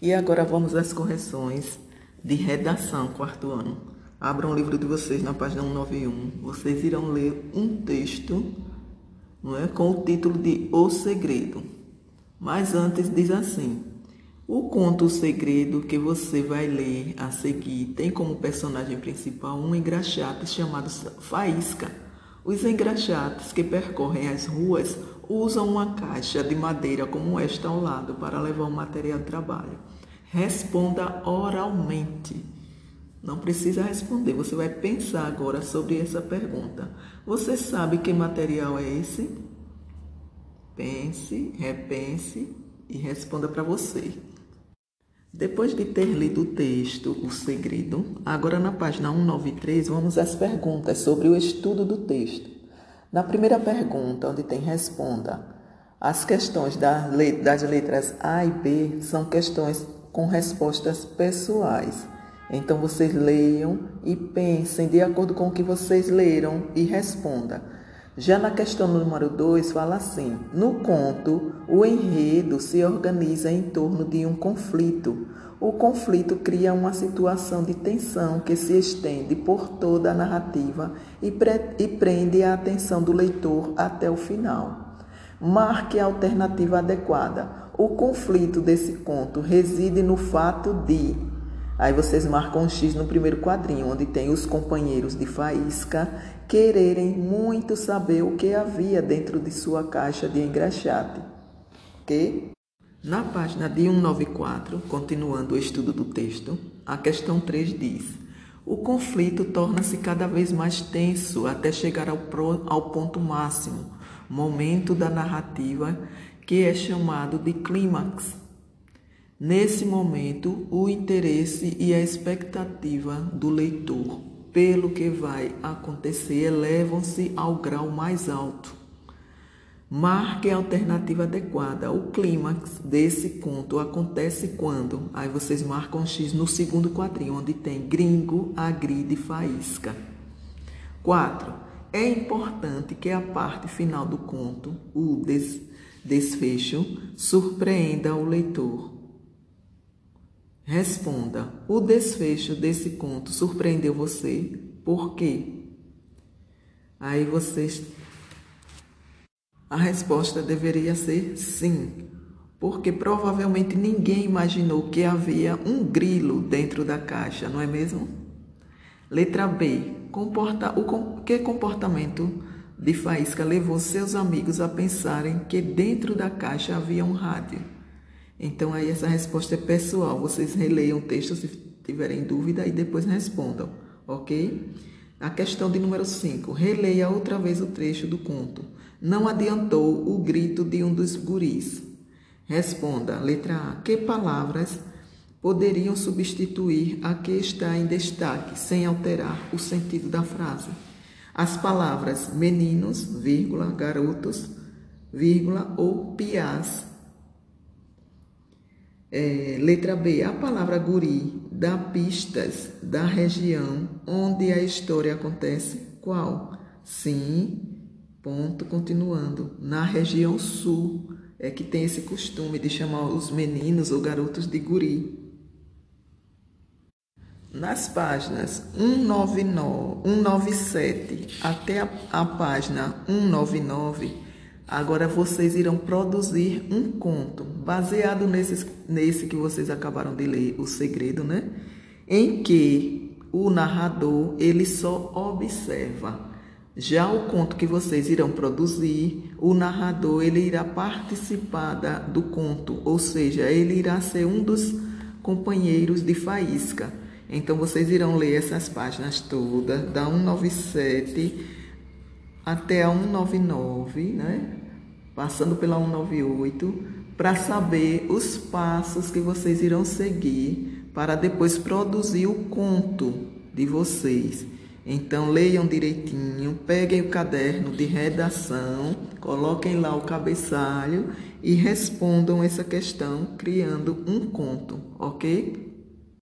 E agora vamos às correções de redação, quarto ano. Abram o livro de vocês na página 191. Vocês irão ler um texto não é, com o título de O Segredo. Mas antes diz assim: O conto O Segredo que você vai ler a seguir tem como personagem principal um engraxate chamado Faísca. Os engraxates que percorrem as ruas usam uma caixa de madeira como esta ao lado para levar o material de trabalho. Responda oralmente. Não precisa responder, você vai pensar agora sobre essa pergunta. Você sabe que material é esse? Pense, repense e responda para você. Depois de ter lido o texto O Segredo, agora na página 193 vamos às perguntas sobre o estudo do texto. Na primeira pergunta, onde tem responda, as questões das letras A e B são questões com respostas pessoais. Então vocês leiam e pensem de acordo com o que vocês leram e responda. Já na questão número 2 fala assim: No conto, o enredo se organiza em torno de um conflito. O conflito cria uma situação de tensão que se estende por toda a narrativa e, e prende a atenção do leitor até o final. Marque a alternativa adequada. O conflito desse conto reside no fato de. Aí vocês marcam um X no primeiro quadrinho, onde tem os companheiros de faísca quererem muito saber o que havia dentro de sua caixa de engraxate. Ok? Na página de 194, continuando o estudo do texto, a questão 3 diz: O conflito torna-se cada vez mais tenso até chegar ao, pro, ao ponto máximo, momento da narrativa que é chamado de clímax. Nesse momento, o interesse e a expectativa do leitor pelo que vai acontecer elevam-se ao grau mais alto. Marque a alternativa adequada. O clímax desse conto acontece quando? Aí vocês marcam X no segundo quadrinho, onde tem gringo, agride, faísca. 4. É importante que a parte final do conto, o des desfecho, surpreenda o leitor. Responda: o desfecho desse conto surpreendeu você? Por quê? Aí vocês a resposta deveria ser sim, porque provavelmente ninguém imaginou que havia um grilo dentro da caixa, não é mesmo? Letra B. Comporta, o que comportamento de Faísca levou seus amigos a pensarem que dentro da caixa havia um rádio? Então aí essa resposta é pessoal. Vocês releiam o texto se tiverem dúvida e depois respondam, ok? A questão de número 5. Releia outra vez o trecho do conto. Não adiantou o grito de um dos guris. Responda, letra A. Que palavras poderiam substituir a que está em destaque, sem alterar o sentido da frase? As palavras meninos, vírgula, garotos, vírgula, ou piás. É, letra B. A palavra guri dá pistas da região onde a história acontece. Qual? Sim, Ponto, continuando. Na região sul é que tem esse costume de chamar os meninos ou garotos de guri. Nas páginas 199, 197 até a, a página 199, agora vocês irão produzir um conto baseado nesse, nesse que vocês acabaram de ler, O Segredo, né? Em que o narrador ele só observa já o conto que vocês irão produzir, o narrador ele irá participar da, do conto, ou seja, ele irá ser um dos companheiros de faísca. Então vocês irão ler essas páginas todas, da 197 até a 199, né? Passando pela 198, para saber os passos que vocês irão seguir para depois produzir o conto de vocês. Então leiam direitinho, peguem o caderno de redação, coloquem lá o cabeçalho e respondam essa questão criando um conto, ok?